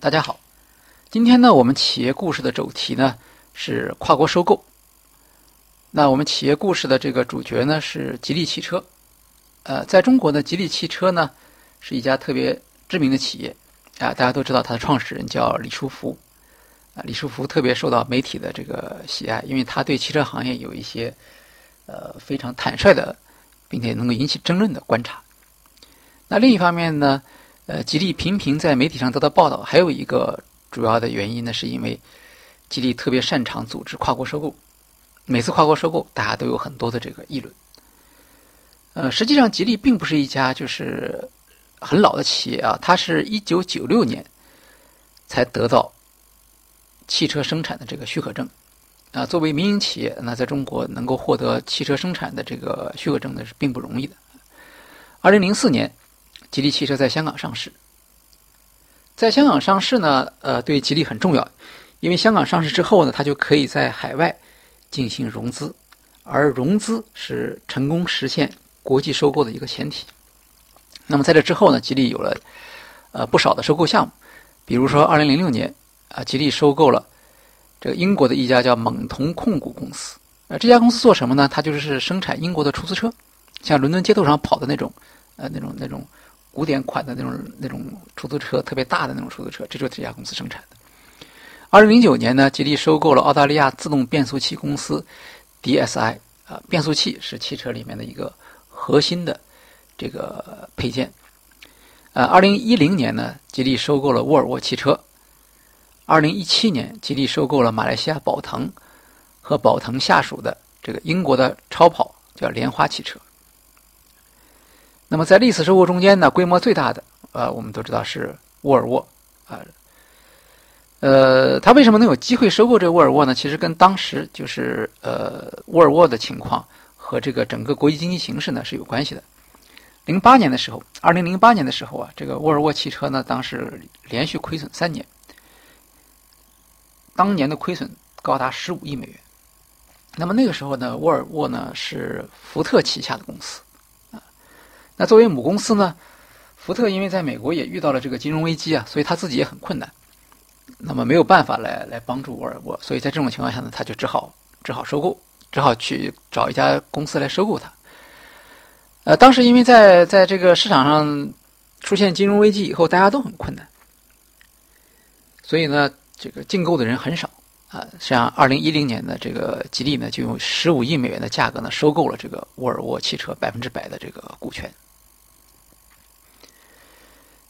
大家好，今天呢，我们企业故事的主题呢是跨国收购。那我们企业故事的这个主角呢是吉利汽车。呃，在中国呢，吉利汽车呢是一家特别知名的企业啊，大家都知道它的创始人叫李书福啊。李书福特别受到媒体的这个喜爱，因为他对汽车行业有一些呃非常坦率的，并且能够引起争论的观察。那另一方面呢？呃，吉利频频在媒体上得到报道，还有一个主要的原因呢，是因为吉利特别擅长组织跨国收购。每次跨国收购，大家都有很多的这个议论。呃，实际上，吉利并不是一家就是很老的企业啊，它是一九九六年才得到汽车生产的这个许可证。啊，作为民营企业，那在中国能够获得汽车生产的这个许可证呢，是并不容易的。二零零四年。吉利汽车在香港上市，在香港上市呢，呃，对吉利很重要，因为香港上市之后呢，它就可以在海外进行融资，而融资是成功实现国际收购的一个前提。那么在这之后呢，吉利有了呃不少的收购项目，比如说二零零六年啊，吉利收购了这个英国的一家叫猛童控股公司，呃，这家公司做什么呢？它就是生产英国的出租车，像伦敦街头上跑的那种，呃，那种那种。古典款的那种那种出租车，特别大的那种出租车，这就是这家公司生产的。二零零九年呢，吉利收购了澳大利亚自动变速器公司 DSI 啊，变速器是汽车里面的一个核心的这个配件。呃，二零一零年呢，吉利收购了沃尔沃汽车。二零一七年，吉利收购了马来西亚宝腾和宝腾下属的这个英国的超跑叫莲花汽车。那么在历次收购中间呢，规模最大的，呃，我们都知道是沃尔沃，啊，呃，他为什么能有机会收购这沃尔沃呢？其实跟当时就是呃沃尔沃的情况和这个整个国际经济形势呢是有关系的。零八年的时候，二零零八年的时候啊，这个沃尔沃汽车呢，当时连续亏损三年，当年的亏损高达十五亿美元。那么那个时候呢，沃尔沃呢是福特旗下的公司。那作为母公司呢，福特因为在美国也遇到了这个金融危机啊，所以他自己也很困难，那么没有办法来来帮助沃尔沃，所以在这种情况下呢，他就只好只好收购，只好去找一家公司来收购它。呃，当时因为在在这个市场上出现金融危机以后，大家都很困难，所以呢，这个竞购的人很少啊。像二零一零年的这个吉利呢，就用十五亿美元的价格呢，收购了这个沃尔沃汽车百分之百的这个股权。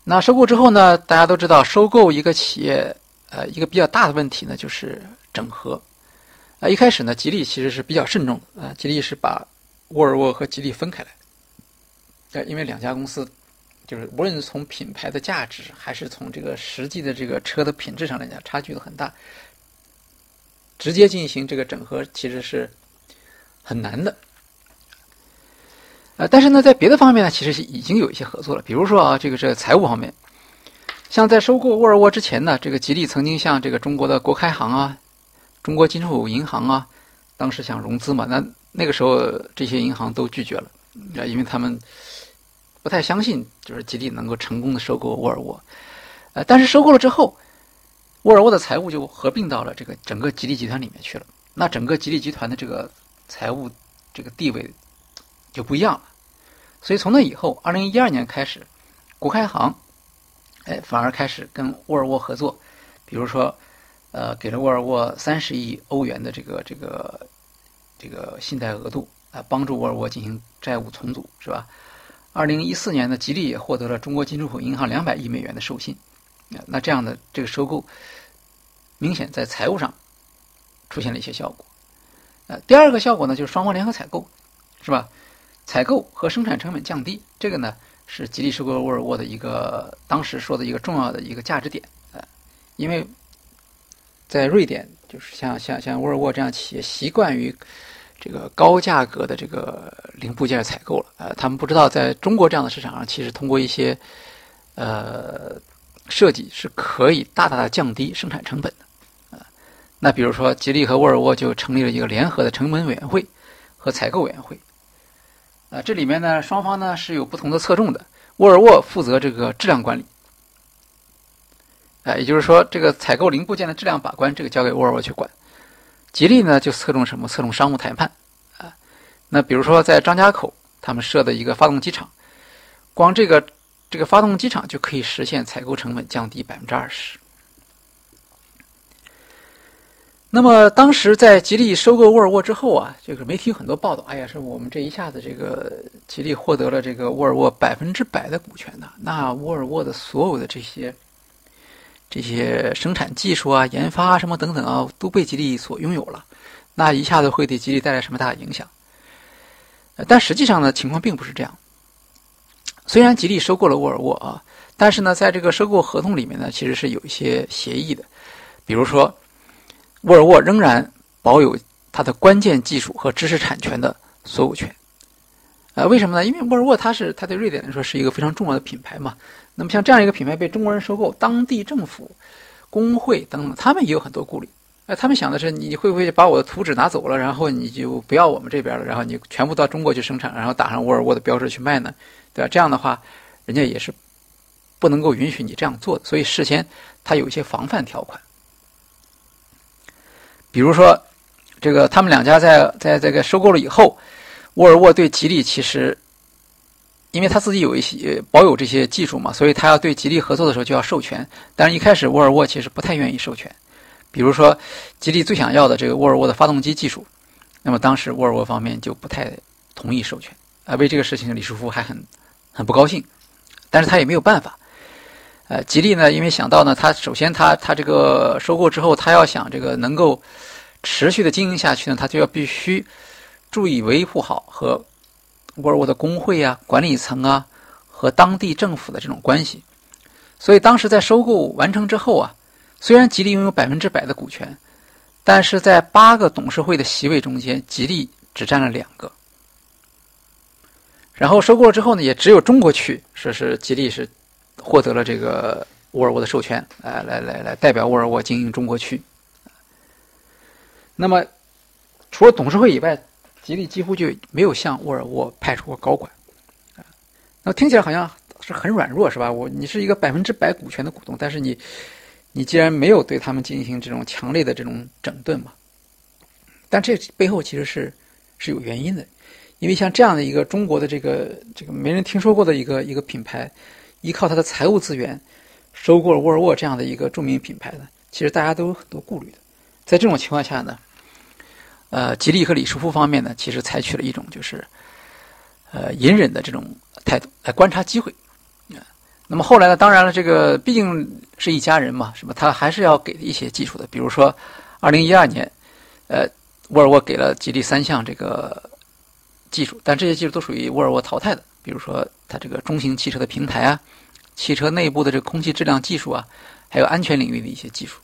那收购之后呢？大家都知道，收购一个企业，呃，一个比较大的问题呢，就是整合。啊，一开始呢，吉利其实是比较慎重的，啊，吉利是把沃尔沃和吉利分开来。呃，因为两家公司，就是无论从品牌的价值，还是从这个实际的这个车的品质上来讲，差距都很大。直接进行这个整合，其实是很难的。呃，但是呢，在别的方面呢，其实已经有一些合作了。比如说啊，这个是财务方面，像在收购沃尔沃之前呢，这个吉利曾经向这个中国的国开行啊、中国进出口银行啊，当时想融资嘛，那那个时候这些银行都拒绝了，啊，因为他们不太相信，就是吉利能够成功的收购沃尔沃。呃，但是收购了之后，沃尔沃的财务就合并到了这个整个吉利集团里面去了，那整个吉利集团的这个财务这个地位就不一样了。所以从那以后，二零一二年开始，国开行，哎，反而开始跟沃尔沃合作，比如说，呃，给了沃尔沃三十亿欧元的这个这个这个信贷额度，啊，帮助沃尔沃进行债务重组，是吧？二零一四年呢，吉利也获得了中国进出口银行两百亿美元的授信，啊，那这样的这个收购，明显在财务上出现了一些效果，呃，第二个效果呢，就是双方联合采购，是吧？采购和生产成本降低，这个呢是吉利收购沃尔沃的一个当时说的一个重要的一个价值点呃，因为在瑞典，就是像像像沃尔沃这样企业习惯于这个高价格的这个零部件采购了，呃，他们不知道在中国这样的市场上，其实通过一些呃设计是可以大大的降低生产成本的，啊，那比如说吉利和沃尔沃就成立了一个联合的成本委员会和采购委员会。啊，这里面呢，双方呢是有不同的侧重的。沃尔沃负责这个质量管理，哎，也就是说，这个采购零部件的质量把关，这个交给沃尔沃去管。吉利呢，就侧重什么？侧重商务谈判啊。那比如说，在张家口，他们设的一个发动机厂，光这个这个发动机厂就可以实现采购成本降低百分之二十。那么当时在吉利收购沃尔沃之后啊，这个媒体有很多报道，哎呀，是我们这一下子这个吉利获得了这个沃尔沃百分之百的股权的，那沃尔沃的所有的这些这些生产技术啊、研发什么等等啊，都被吉利所拥有了，那一下子会对吉利带来什么大的影响？但实际上呢，情况并不是这样。虽然吉利收购了沃尔沃啊，但是呢，在这个收购合同里面呢，其实是有一些协议的，比如说。沃尔沃仍然保有它的关键技术和知识产权的所有权，呃，为什么呢？因为沃尔沃它是它对瑞典来说是一个非常重要的品牌嘛。那么像这样一个品牌被中国人收购，当地政府、工会等等，他们也有很多顾虑。呃，他们想的是，你会不会把我的图纸拿走了，然后你就不要我们这边了，然后你全部到中国去生产，然后打上沃尔沃的标志去卖呢？对吧？这样的话，人家也是不能够允许你这样做的。所以事先它有一些防范条款。比如说，这个他们两家在在这个收购了以后，沃尔沃对吉利其实，因为他自己有一些保有这些技术嘛，所以他要对吉利合作的时候就要授权。但是一开始沃尔沃其实不太愿意授权。比如说，吉利最想要的这个沃尔沃的发动机技术，那么当时沃尔沃方面就不太同意授权。啊，为这个事情李书福还很很不高兴，但是他也没有办法。呃，吉利呢，因为想到呢，他首先他他这个收购之后，他要想这个能够持续的经营下去呢，他就要必须注意维护好和沃尔沃的工会啊、管理层啊和当地政府的这种关系。所以当时在收购完成之后啊，虽然吉利拥有百分之百的股权，但是在八个董事会的席位中间，吉利只占了两个。然后收购了之后呢，也只有中国区说是吉利是。获得了这个沃尔沃的授权，哎，来来来，代表沃尔沃经营中国区。那么，除了董事会以外，吉利几乎就没有向沃尔沃派出过高管。那听起来好像是很软弱，是吧？我你是一个百分之百股权的股东，但是你你既然没有对他们进行这种强烈的这种整顿嘛，但这背后其实是是有原因的，因为像这样的一个中国的这个这个没人听说过的一个一个品牌。依靠它的财务资源，收购沃尔沃这样的一个著名品牌呢，其实大家都有很多顾虑的。在这种情况下呢，呃，吉利和李书福方面呢，其实采取了一种就是，呃，隐忍的这种态度来观察机会。那么后来呢，当然了，这个毕竟是一家人嘛，是吧？他还是要给一些技术的，比如说，二零一二年，呃，沃尔沃给了吉利三项这个技术，但这些技术都属于沃尔沃淘汰的。比如说，它这个中型汽车的平台啊，汽车内部的这个空气质量技术啊，还有安全领域的一些技术。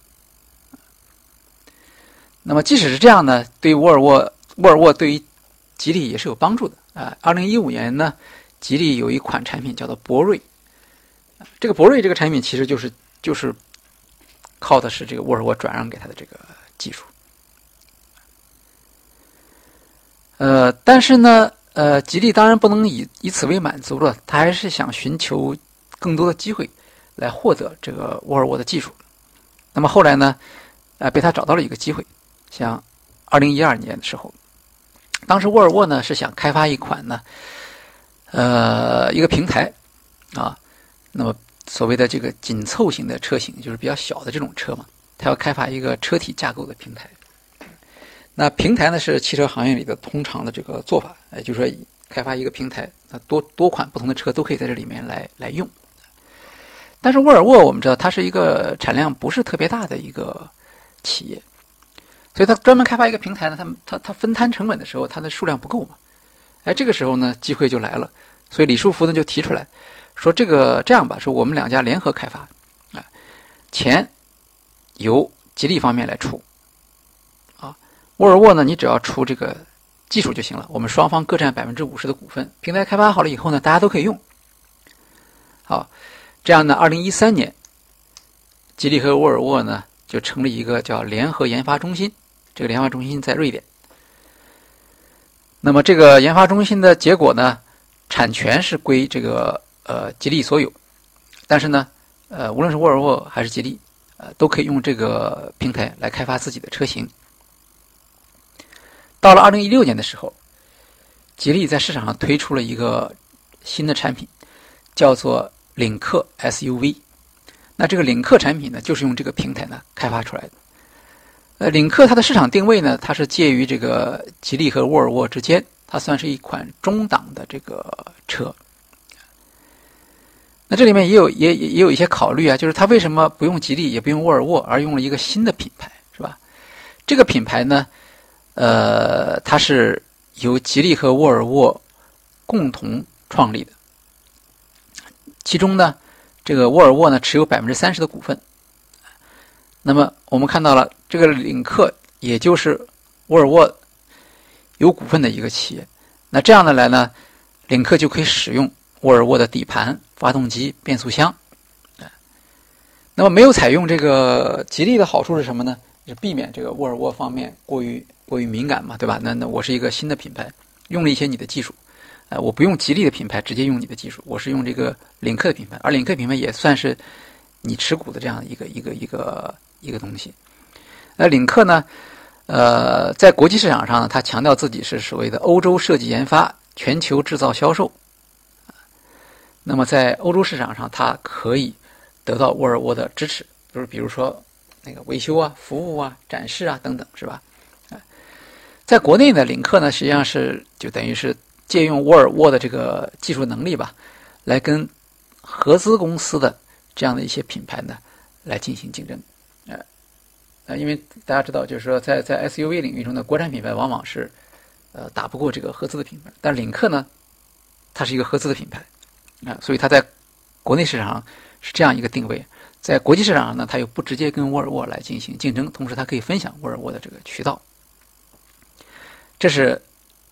那么，即使是这样呢，对沃尔沃，沃尔沃对于吉利也是有帮助的啊。二零一五年呢，吉利有一款产品叫做博瑞，这个博瑞这个产品其实就是就是靠的是这个沃尔沃转让给他的这个技术。呃，但是呢。呃，吉利当然不能以以此为满足了，他还是想寻求更多的机会来获得这个沃尔沃的技术。那么后来呢，呃，被他找到了一个机会，像二零一二年的时候，当时沃尔沃呢是想开发一款呢，呃，一个平台啊，那么所谓的这个紧凑型的车型，就是比较小的这种车嘛，他要开发一个车体架构的平台。那平台呢是汽车行业里的通常的这个做法，呃，就是说开发一个平台，那多多款不同的车都可以在这里面来来用。但是沃尔沃我们知道它是一个产量不是特别大的一个企业，所以它专门开发一个平台呢，它它它分摊成本的时候，它的数量不够嘛。哎，这个时候呢，机会就来了，所以李书福呢就提出来，说这个这样吧，说我们两家联合开发，啊，钱由吉利方面来出。沃尔沃呢，你只要出这个技术就行了，我们双方各占百分之五十的股份。平台开发好了以后呢，大家都可以用。好，这样呢，二零一三年，吉利和沃尔沃呢就成立一个叫联合研发中心。这个研发中心在瑞典。那么这个研发中心的结果呢，产权是归这个呃吉利所有，但是呢，呃，无论是沃尔沃还是吉利，呃，都可以用这个平台来开发自己的车型。到了二零一六年的时候，吉利在市场上推出了一个新的产品，叫做领克 SUV。那这个领克产品呢，就是用这个平台呢开发出来的。呃，领克它的市场定位呢，它是介于这个吉利和沃尔沃之间，它算是一款中档的这个车。那这里面也有也也有一些考虑啊，就是它为什么不用吉利，也不用沃尔沃，而用了一个新的品牌，是吧？这个品牌呢，呃，它是由吉利和沃尔沃共同创立的，其中呢。这个沃尔沃呢持有百分之三十的股份，那么我们看到了这个领克，也就是沃尔沃有股份的一个企业。那这样的来呢，领克就可以使用沃尔沃的底盘、发动机、变速箱。那么没有采用这个吉利的好处是什么呢？就避免这个沃尔沃方面过于过于敏感嘛，对吧？那那我是一个新的品牌，用了一些你的技术。呃，我不用吉利的品牌，直接用你的技术，我是用这个领克的品牌，而领克品牌也算是你持股的这样一个一个一个一个东西。那领克呢，呃，在国际市场上呢，它强调自己是所谓的欧洲设计研发、全球制造销售。那么在欧洲市场上，它可以得到沃尔沃的支持，就是比如说那个维修啊、服务啊、展示啊等等，是吧？啊在国内呢，领克呢实际上是就等于是。借用沃尔沃的这个技术能力吧，来跟合资公司的这样的一些品牌呢来进行竞争，呃，呃，因为大家知道，就是说在在 SUV 领域中的国产品牌往往是呃打不过这个合资的品牌，但领克呢，它是一个合资的品牌啊，所以它在国内市场上是这样一个定位，在国际市场上呢，它又不直接跟沃尔沃来进行竞争，同时它可以分享沃尔沃的这个渠道，这是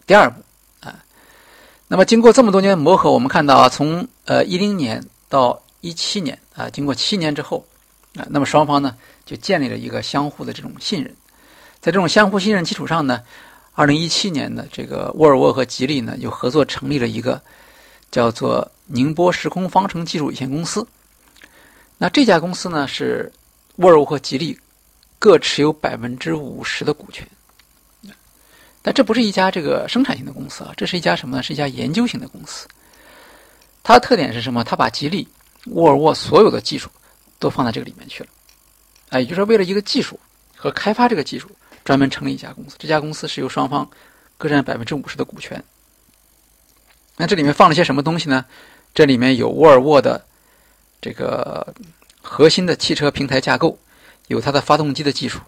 第二步啊。那么，经过这么多年的磨合，我们看到啊，从呃一零年到一七年啊，经过七年之后啊，那么双方呢就建立了一个相互的这种信任。在这种相互信任基础上呢，二零一七年呢，这个沃尔沃和吉利呢又合作成立了一个叫做宁波时空方程技术有限公司。那这家公司呢是沃尔沃和吉利各持有百分之五十的股权。但这不是一家这个生产型的公司啊，这是一家什么呢？是一家研究型的公司。它的特点是什么？它把吉利、沃尔沃所有的技术都放在这个里面去了。啊，也就是说，为了一个技术和开发这个技术，专门成立一家公司。这家公司是由双方各占百分之五十的股权。那这里面放了些什么东西呢？这里面有沃尔沃的这个核心的汽车平台架构，有它的发动机的技术，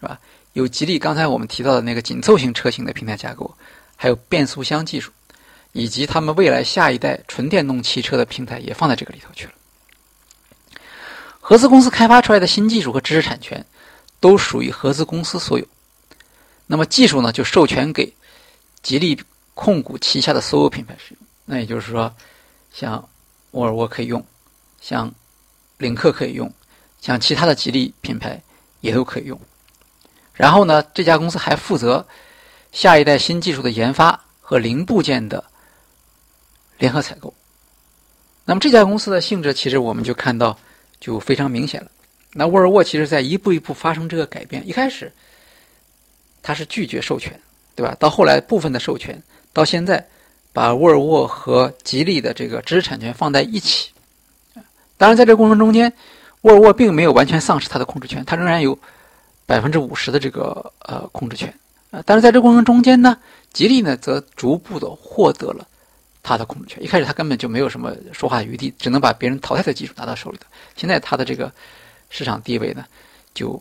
是吧？有吉利刚才我们提到的那个紧凑型车型的平台架构，还有变速箱技术，以及他们未来下一代纯电动汽车的平台也放在这个里头去了。合资公司开发出来的新技术和知识产权都属于合资公司所有，那么技术呢就授权给吉利控股旗下的所有品牌使用。那也就是说，像沃尔沃可以用，像领克可以用，像其他的吉利品牌也都可以用。然后呢，这家公司还负责下一代新技术的研发和零部件的联合采购。那么这家公司的性质，其实我们就看到就非常明显了。那沃尔沃其实在一步一步发生这个改变。一开始，他是拒绝授权，对吧？到后来部分的授权，到现在把沃尔沃和吉利的这个知识产权放在一起。当然，在这个过程中间，沃尔沃并没有完全丧失它的控制权，它仍然有。百分之五十的这个呃控制权啊，但是在这过程中间呢，吉利呢则逐步的获得了它的控制权。一开始它根本就没有什么说话余地，只能把别人淘汰的技术拿到手里头。现在它的这个市场地位呢就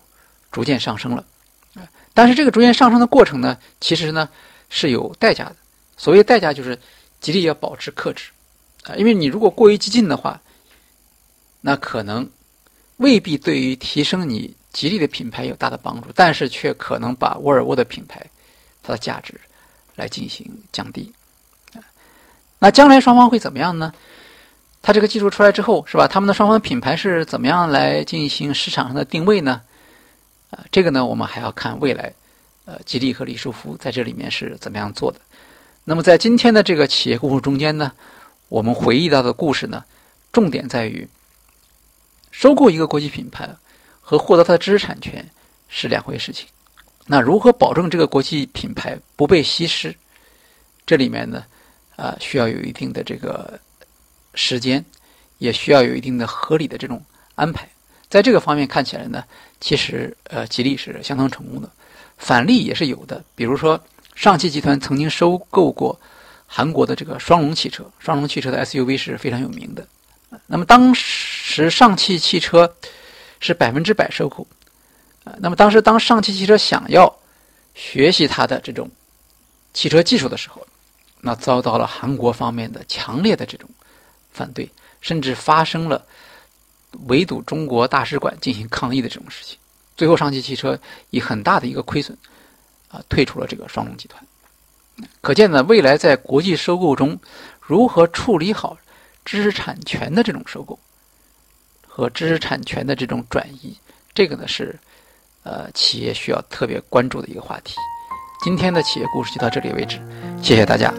逐渐上升了啊，但是这个逐渐上升的过程呢，其实呢是有代价的。所谓代价就是吉利要保持克制啊，因为你如果过于激进的话，那可能未必对于提升你。吉利的品牌有大的帮助，但是却可能把沃尔沃的品牌它的价值来进行降低。那将来双方会怎么样呢？它这个技术出来之后，是吧？他们的双方品牌是怎么样来进行市场上的定位呢？啊，这个呢，我们还要看未来，呃，吉利和李书福在这里面是怎么样做的。那么在今天的这个企业故事中间呢，我们回忆到的故事呢，重点在于收购一个国际品牌。和获得它的知识产权是两回事情。那如何保证这个国际品牌不被稀释？这里面呢，啊，需要有一定的这个时间，也需要有一定的合理的这种安排。在这个方面看起来呢，其实呃，吉利是相当成功的。反例也是有的，比如说上汽集团曾经收购过韩国的这个双龙汽车，双龙汽车的 SUV 是非常有名的。那么当时上汽汽车是百分之百收购。啊，那么当时当上汽汽车想要学习它的这种汽车技术的时候，那遭到了韩国方面的强烈的这种反对，甚至发生了围堵中国大使馆进行抗议的这种事情。最后，上汽汽车以很大的一个亏损啊退出了这个双龙集团。可见呢，未来在国际收购中如何处理好知识产权的这种收购和知识产权的这种转移，这个呢是。呃，企业需要特别关注的一个话题。今天的企业故事就到这里为止，谢谢大家。